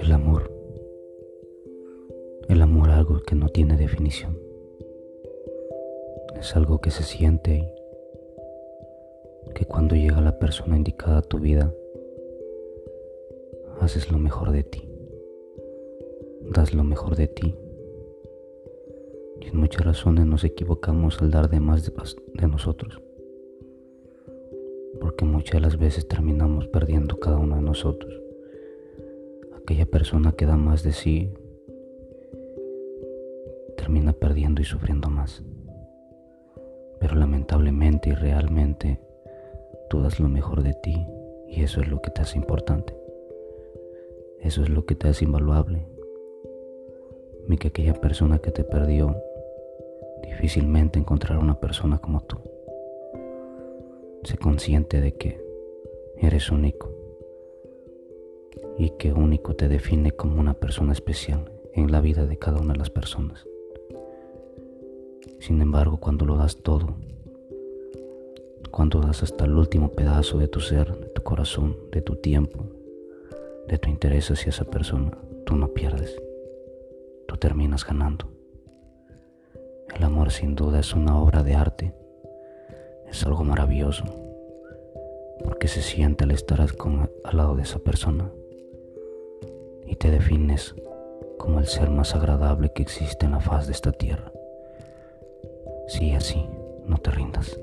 El amor. El amor algo que no tiene definición. Es algo que se siente y que cuando llega la persona indicada a tu vida, haces lo mejor de ti. Das lo mejor de ti. Y en muchas razones nos equivocamos al dar de más de, nosotros. Porque muchas de las veces terminamos perdiendo cada uno de nosotros aquella persona que da más de sí termina perdiendo y sufriendo más. Pero lamentablemente y realmente tú das lo mejor de ti y eso es lo que te hace importante. Eso es lo que te hace invaluable. Y que aquella persona que te perdió difícilmente encontrará una persona como tú. Sé consciente de que eres único y que único te define como una persona especial en la vida de cada una de las personas. Sin embargo, cuando lo das todo, cuando das hasta el último pedazo de tu ser, de tu corazón, de tu tiempo, de tu interés hacia esa persona, tú no pierdes, tú terminas ganando. El amor sin duda es una obra de arte, es algo maravilloso, porque se siente al estar al lado de esa persona y te defines como el ser más agradable que existe en la faz de esta tierra. Sí, así, no te rindas.